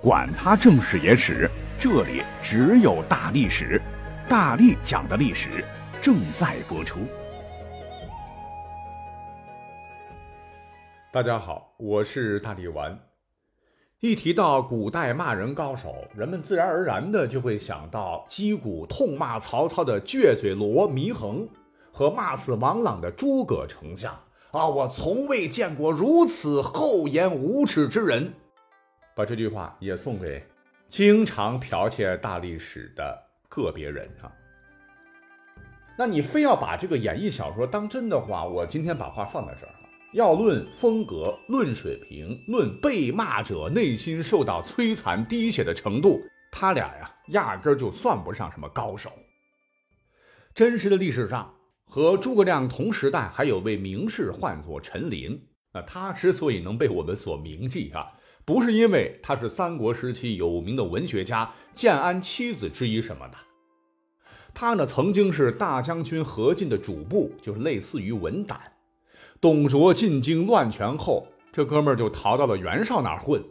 管他正史野史，这里只有大历史，大力讲的历史正在播出。大家好，我是大力丸。一提到古代骂人高手，人们自然而然的就会想到击鼓痛骂曹操的倔嘴罗祢衡和骂死王朗的诸葛丞相。啊，我从未见过如此厚颜无耻之人。把这句话也送给经常剽窃大历史的个别人啊。那你非要把这个演义小说当真的话，我今天把话放在这儿啊。要论风格、论水平、论被骂者内心受到摧残滴血的程度，他俩呀，压根儿就算不上什么高手。真实的历史上，和诸葛亮同时代还有位名士，唤作陈琳。那他之所以能被我们所铭记啊。不是因为他是三国时期有名的文学家、建安七子之一什么的，他呢曾经是大将军何进的主簿，就是类似于文胆。董卓进京乱权后，这哥们儿就逃到了袁绍那儿混。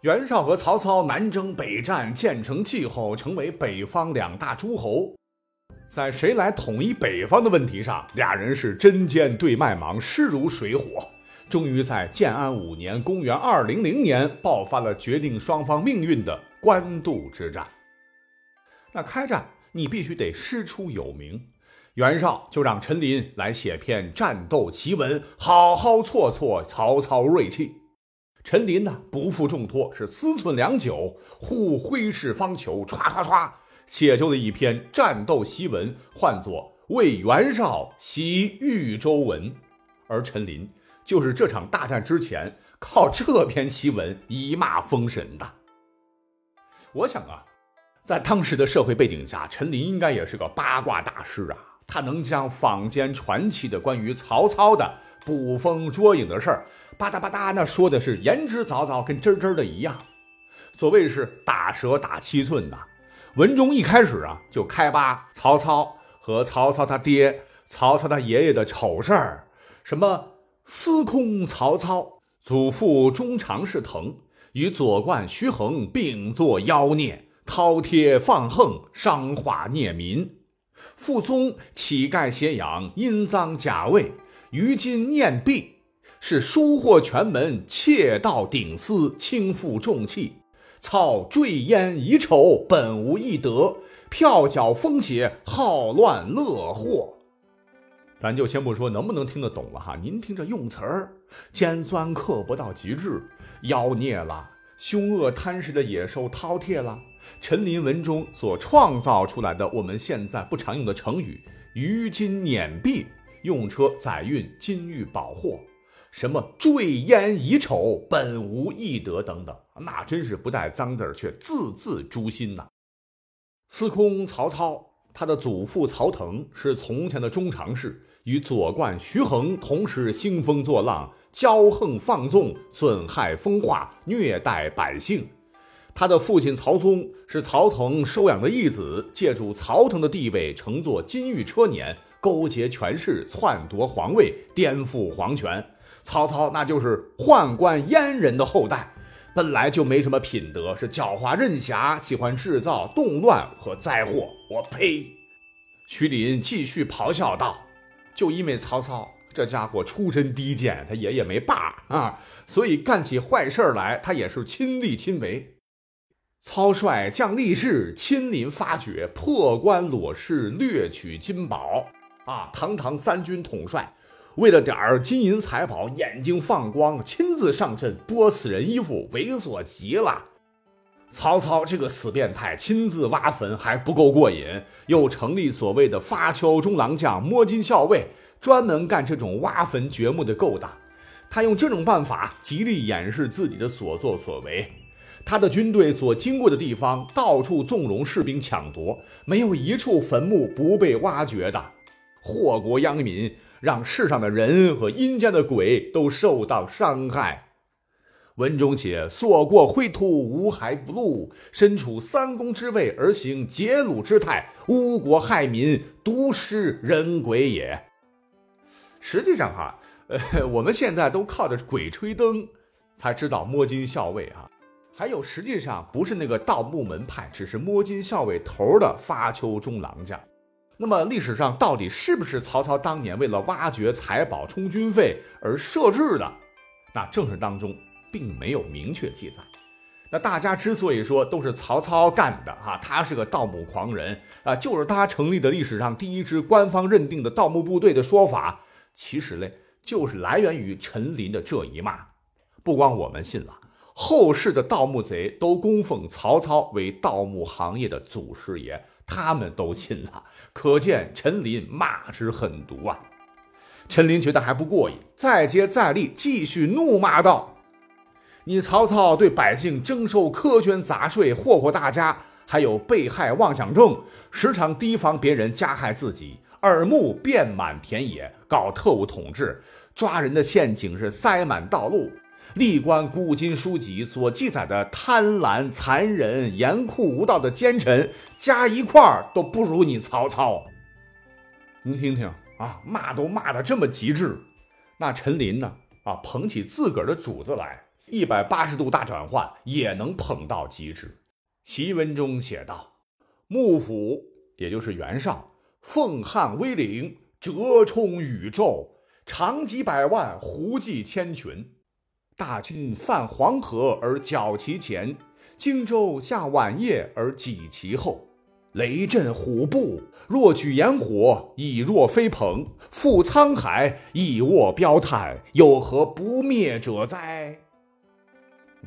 袁绍和曹操南征北战，建成气候，成为北方两大诸侯。在谁来统一北方的问题上，俩人是针尖对麦芒，势如水火。终于在建安五年（公元200年）爆发了决定双方命运的官渡之战。那开战，你必须得师出有名。袁绍就让陈琳来写篇战斗奇文，好好挫挫曹操锐气。陈琳呢，不负重托，是思忖良久，忽挥斥方遒，唰唰唰，写就了一篇战斗檄文，唤作《为袁绍习豫州文》。而陈琳。就是这场大战之前，靠这篇檄文一骂封神的。我想啊，在当时的社会背景下，陈琳应该也是个八卦大师啊。他能将坊间传奇的关于曹操的捕风捉影的事儿，吧嗒吧嗒，那说的是言之凿凿，跟真真的一样。所谓是打蛇打七寸呐。文中一开始啊，就开扒曹操和曹操他爹、曹操他爷爷的丑事儿，什么。司空曹操祖父中常侍腾与左冠徐衡并作妖孽，饕餮放横，伤化孽民。父宗乞丐挟养，阴赃假位，于今念弊，是疏获权门，窃盗顶私，轻负重器。操坠烟遗丑，本无一德，票缴风邪，好乱乐祸。咱就先不说能不能听得懂了哈，您听这用词儿，尖酸刻薄到极致，妖孽了，凶恶贪食的野兽饕餮了。陈琳文中所创造出来的我们现在不常用的成语“于金碾币”，用车载运金玉宝货，什么坠烟遗丑，本无义德等等，那真是不带脏字儿，却字字诛心呐。司空曹操，他的祖父曹腾是从前的中常侍。与左冠徐衡同时兴风作浪，骄横放纵，损害风化，虐待百姓。他的父亲曹嵩是曹腾收养的义子，借助曹腾的地位，乘坐金玉车辇，勾结权势，篡夺皇位，颠覆皇权。曹操那就是宦官阉人的后代，本来就没什么品德，是狡猾任侠，喜欢制造动乱和灾祸。我呸！徐林继续咆哮道。就因为曹操这家伙出身低贱，他爷爷没爸啊，所以干起坏事来，他也是亲力亲为。操率将力士亲临发掘，破关裸视，掠取金宝啊！堂堂三军统帅，为了点儿金银财宝，眼睛放光，亲自上阵剥死人衣服，猥琐极了。曹操这个死变态，亲自挖坟还不够过瘾，又成立所谓的发丘中郎将、摸金校尉，专门干这种挖坟掘墓的勾当。他用这种办法极力掩饰自己的所作所为。他的军队所经过的地方，到处纵容士兵抢夺，没有一处坟墓不被挖掘的。祸国殃民，让世上的人和阴间的鬼都受到伤害。文中写所过灰土无骸不露，身处三公之位而行劫掳之态，污国害民，毒尸人鬼也。实际上哈，呃，我们现在都靠着《鬼吹灯》才知道摸金校尉啊。还有实际上不是那个盗墓门派，只是摸金校尉头的发丘中郎将。那么历史上到底是不是曹操当年为了挖掘财宝充军费而设置的？那正史当中并没有明确记载。那大家之所以说都是曹操干的啊，他是个盗墓狂人啊，就是他成立的历史上第一支官方认定的盗墓部队的说法，其实嘞就是来源于陈琳的这一骂。不光我们信了，后世的盗墓贼都供奉曹操为盗墓行业的祖师爷，他们都信了，可见陈琳骂之狠毒啊！陈琳觉得还不过瘾，再接再厉，继续怒骂道。你曹操对百姓征收苛捐杂税，祸祸大家，还有被害妄想症，时常提防别人加害自己，耳目遍满田野，搞特务统治，抓人的陷阱是塞满道路。历观古今书籍所记载的贪婪、残忍、严酷无道的奸臣，加一块儿都不如你曹操。您听听啊，骂都骂得这么极致，那陈琳呢？啊，捧起自个儿的主子来。一百八十度大转换也能捧到极致。檄文中写道：“幕府，也就是袁绍，奉汉威灵，折冲宇宙，长戟百万，胡骑千群。大军犯黄河而剿其前，荆州下晚夜而挤其后。雷震虎步，若举炎火，以若飞鹏；赴沧海，以卧标炭，有何不灭者哉？”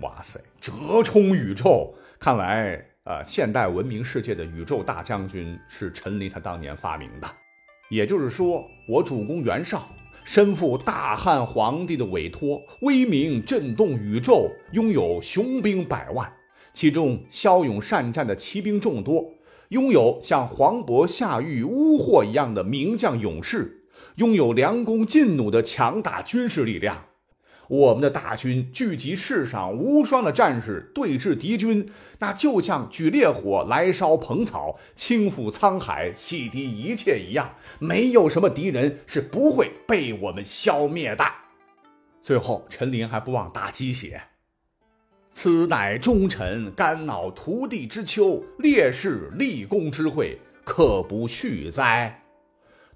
哇塞，折冲宇宙！看来呃，现代文明世界的宇宙大将军是陈琳他当年发明的。也就是说，我主公袁绍身负大汉皇帝的委托，威名震动宇宙，拥有雄兵百万，其中骁勇善战的骑兵众多，拥有像黄渤下狱乌货一样的名将勇士，拥有良弓劲弩的强大军事力量。我们的大军聚集世上无双的战士，对峙敌军，那就像举烈火来烧蓬草，倾覆沧海，洗涤一切一样。没有什么敌人是不会被我们消灭的。最后，陈琳还不忘打鸡血：“此乃忠臣肝脑涂地之秋，烈士立功之会，可不续哉？”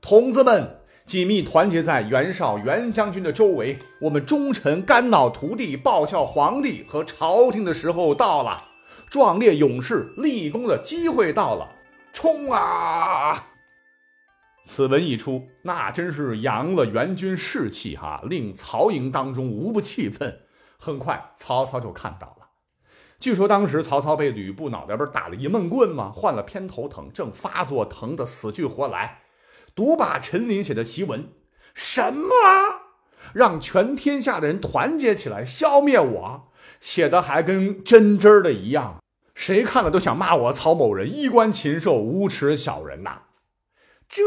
童子们。紧密团结在袁绍袁将军的周围，我们忠臣肝脑涂地报效皇帝和朝廷的时候到了，壮烈勇士立功的机会到了，冲啊！此文一出，那真是扬了袁军士气哈，令曹营当中无不气愤。很快，曹操就看到了。据说当时曹操被吕布脑袋不是打了一闷棍吗？患了偏头疼，正发作，疼得死去活来。读罢陈琳写的檄文，什么让全天下的人团结起来消灭我？写的还跟真真的一样，谁看了都想骂我曹某人衣冠禽兽、无耻小人呐！这，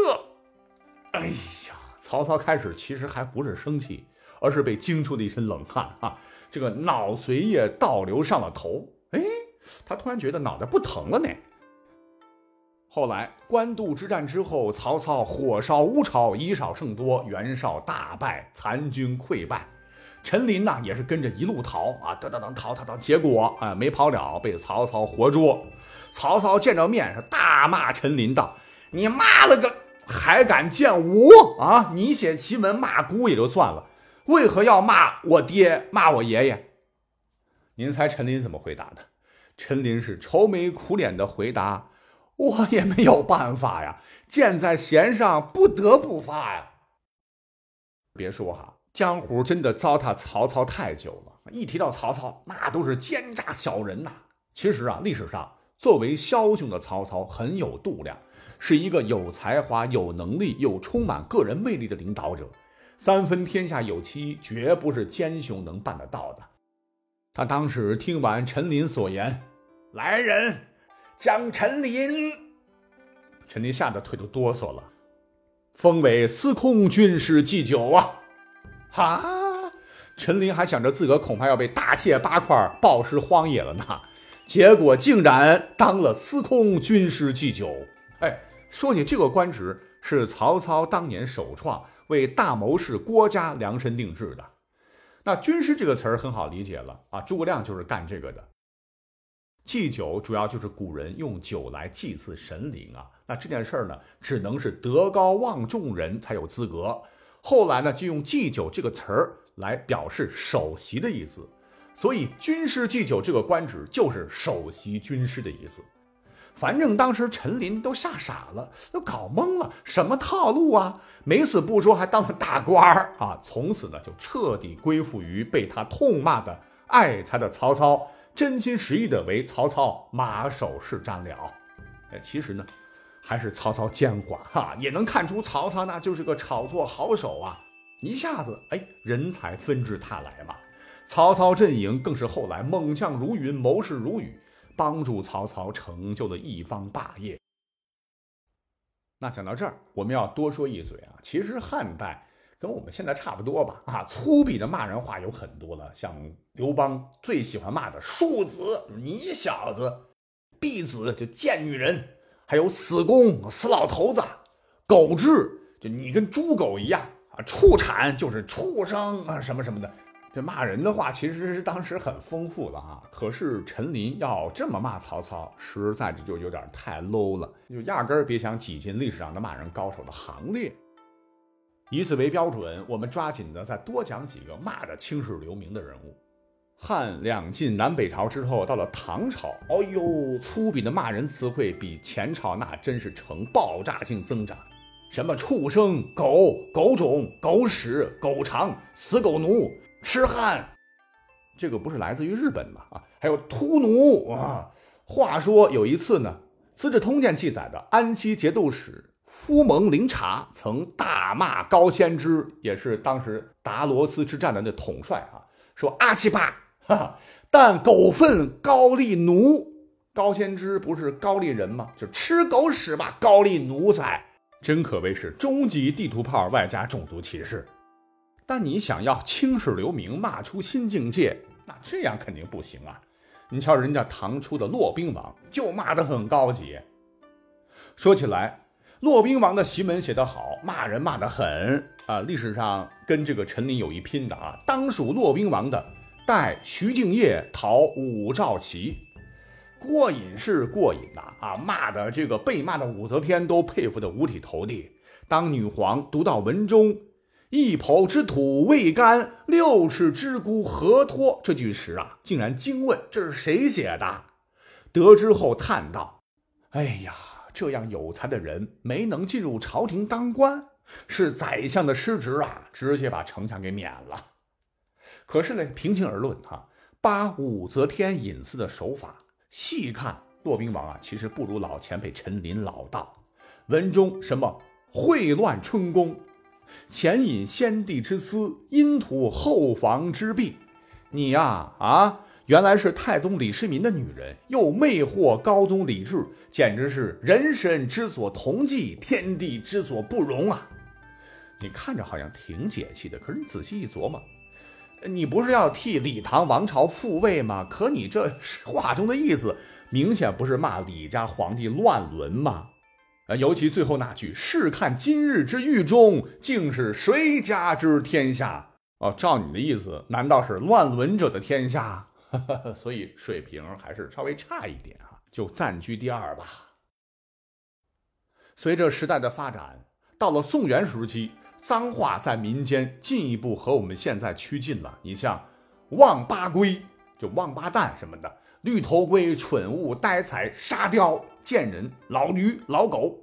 哎呀，曹操开始其实还不是生气，而是被惊出了一身冷汗啊！这个脑髓液倒流上了头，哎，他突然觉得脑袋不疼了呢。后来官渡之战之后，曹操火烧乌巢，以少胜多，袁绍大败，残军溃败。陈琳呢，也是跟着一路逃啊，等等等，逃逃逃，结果啊，没跑了，被曹操活捉。曹操见着面是大骂陈琳道：“你妈了个，还敢见我啊？你写檄文骂姑也就算了，为何要骂我爹，骂我爷爷？”您猜陈琳怎么回答的？陈琳是愁眉苦脸的回答。我也没有办法呀，箭在弦上，不得不发呀。别说哈，江湖真的糟蹋曹操太久了。一提到曹操，那都是奸诈小人呐。其实啊，历史上作为枭雄的曹操很有度量，是一个有才华、有能力又充满个人魅力的领导者。三分天下有期，绝不是奸雄能办得到的。他当时听完陈琳所言，来人。将陈琳，陈琳吓得腿都哆嗦了，封为司空军师祭酒啊！哈，陈琳还想着自个恐怕要被大卸八块，暴尸荒野了呢，结果竟然当了司空军师祭酒。哎，说起这个官职，是曹操当年首创，为大谋士郭嘉量身定制的。那军师这个词儿很好理解了啊，诸葛亮就是干这个的。祭酒主要就是古人用酒来祭祀神灵啊。那这件事儿呢，只能是德高望重人才有资格。后来呢，就用祭酒这个词儿来表示首席的意思。所以军师祭酒这个官职就是首席军师的意思。反正当时陈琳都吓傻了，都搞懵了，什么套路啊？没死不说，还当了大官儿啊！从此呢，就彻底归附于被他痛骂的爱才的曹操，真心实意的为曹操马首是瞻了。哎，其实呢，还是曹操奸猾哈，也能看出曹操那就是个炒作好手啊！一下子，哎，人才纷至沓来嘛。曹操阵营更是后来猛将如云，谋士如雨。帮助曹操成就了一方大业。那讲到这儿，我们要多说一嘴啊。其实汉代跟我们现在差不多吧？啊，粗鄙的骂人话有很多了，像刘邦最喜欢骂的“庶子”，你小子；“婢子”就贱女人；还有“死公”，死老头子；“狗彘”就你跟猪狗一样啊；“畜产”就是畜生啊，什么什么的。这骂人的话其实是当时很丰富的啊，可是陈琳要这么骂曹操，实在这就有点太 low 了，就压根儿别想挤进历史上的骂人高手的行列。以此为标准，我们抓紧的再多讲几个骂的青史留名的人物。汉两晋南北朝之后，到了唐朝，哦呦，粗鄙的骂人词汇比前朝那真是呈爆炸性增长，什么畜生、狗、狗种、狗屎、狗肠、死狗奴。痴汉，这个不是来自于日本吗？啊，还有秃奴啊。话说有一次呢，《资治通鉴》记载的安西节度使夫蒙灵察曾大骂高仙芝，也是当时达罗斯之战的那统帅啊，说阿奇巴，哈哈，但狗粪高丽奴。高仙芝不是高丽人吗？就吃狗屎吧，高丽奴才，真可谓是终极地图炮外加种族歧视。但你想要青史留名，骂出新境界，那这样肯定不行啊！你瞧人家唐初的骆宾王，就骂得很高级。说起来，骆宾王的檄文写得好，骂人骂得很啊！历史上跟这个陈琳有一拼的啊，当属骆宾王的《代徐敬业讨武曌齐》，过瘾是过瘾呐啊！骂的这个被骂的武则天都佩服得五体投地。当女皇读到文中。一抔之土未干，六尺之孤何托？这句诗啊，竟然惊问这是谁写的？得知后叹道：“哎呀，这样有才的人没能进入朝廷当官，是宰相的失职啊，直接把丞相给免了。”可是呢，平心而论哈，扒武则天隐私的手法，细看骆宾王啊，其实不如老前辈陈琳老道。文中什么秽乱春宫？前引先帝之私，阴图后房之弊。你呀，啊，原来是太宗李世民的女人，又魅惑高宗李治，简直是人神之所同忌，天地之所不容啊！你看着好像挺解气的，可是你仔细一琢磨，你不是要替李唐王朝复位吗？可你这话中的意思，明显不是骂李家皇帝乱伦吗？尤其最后那句“试看今日之狱中，竟是谁家之天下？”哦，照你的意思，难道是乱伦者的天下？所以水平还是稍微差一点啊，就暂居第二吧。随着时代的发展，到了宋元时期，脏话在民间进一步和我们现在趋近了。你像“王八龟”就“王八蛋”什么的。绿头龟、蠢物、呆才、沙雕、贱人、老驴、老狗、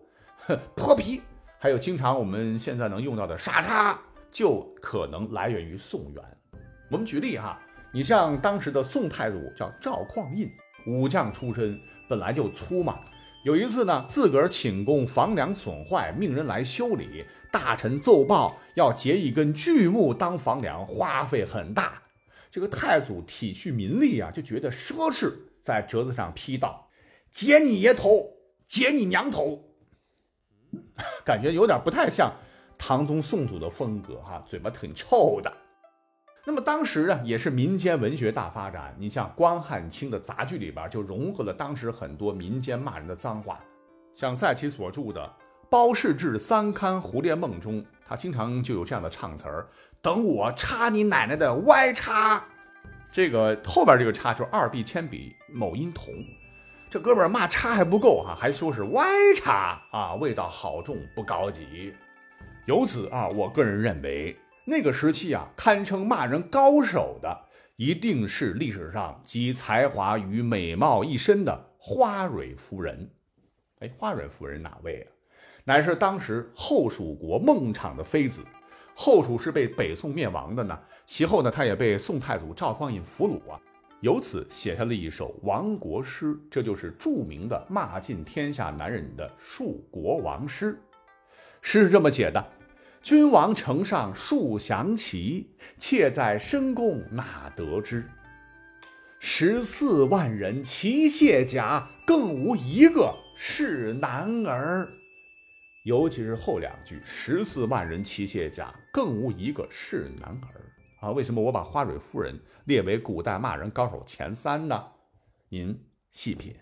泼皮，还有经常我们现在能用到的傻叉，就可能来源于宋元。我们举例哈，你像当时的宋太祖叫赵匡胤，武将出身，本来就粗嘛。有一次呢，自个儿寝宫房梁损坏，命人来修理，大臣奏报要截一根巨木当房梁，花费很大。这个太祖体恤民力啊，就觉得奢侈，在折子上批道：“截你爷头，截你娘头。”感觉有点不太像唐宗宋祖的风格哈，嘴巴挺臭的。那么当时啊，也是民间文学大发展。你像关汉卿的杂剧里边，就融合了当时很多民间骂人的脏话。像在其所著的《包氏志三刊胡列梦》中。他经常就有这样的唱词儿：“等我插你奶奶的歪插。”这个后边这个叉就是二 B 铅笔，某音同。这哥们儿骂叉还不够哈，还说是歪叉啊，味道好重，不高级。由此啊，我个人认为，那个时期啊，堪称骂人高手的，一定是历史上集才华与美貌一身的花蕊夫人。哎，花蕊夫人哪位啊？乃是当时后蜀国孟昶的妃子。后蜀是被北宋灭亡的呢，其后呢，他也被宋太祖赵匡胤俘虏啊，由此写下了一首亡国诗，这就是著名的骂尽天下男人的树国王诗。诗是这么写的：君王城上树降旗，妾在深宫哪得知？十四万人齐卸甲，更无一个是男儿。尤其是后两句“十四万人齐卸甲，更无一个是男儿”啊！为什么我把花蕊夫人列为古代骂人高手前三呢？您细品。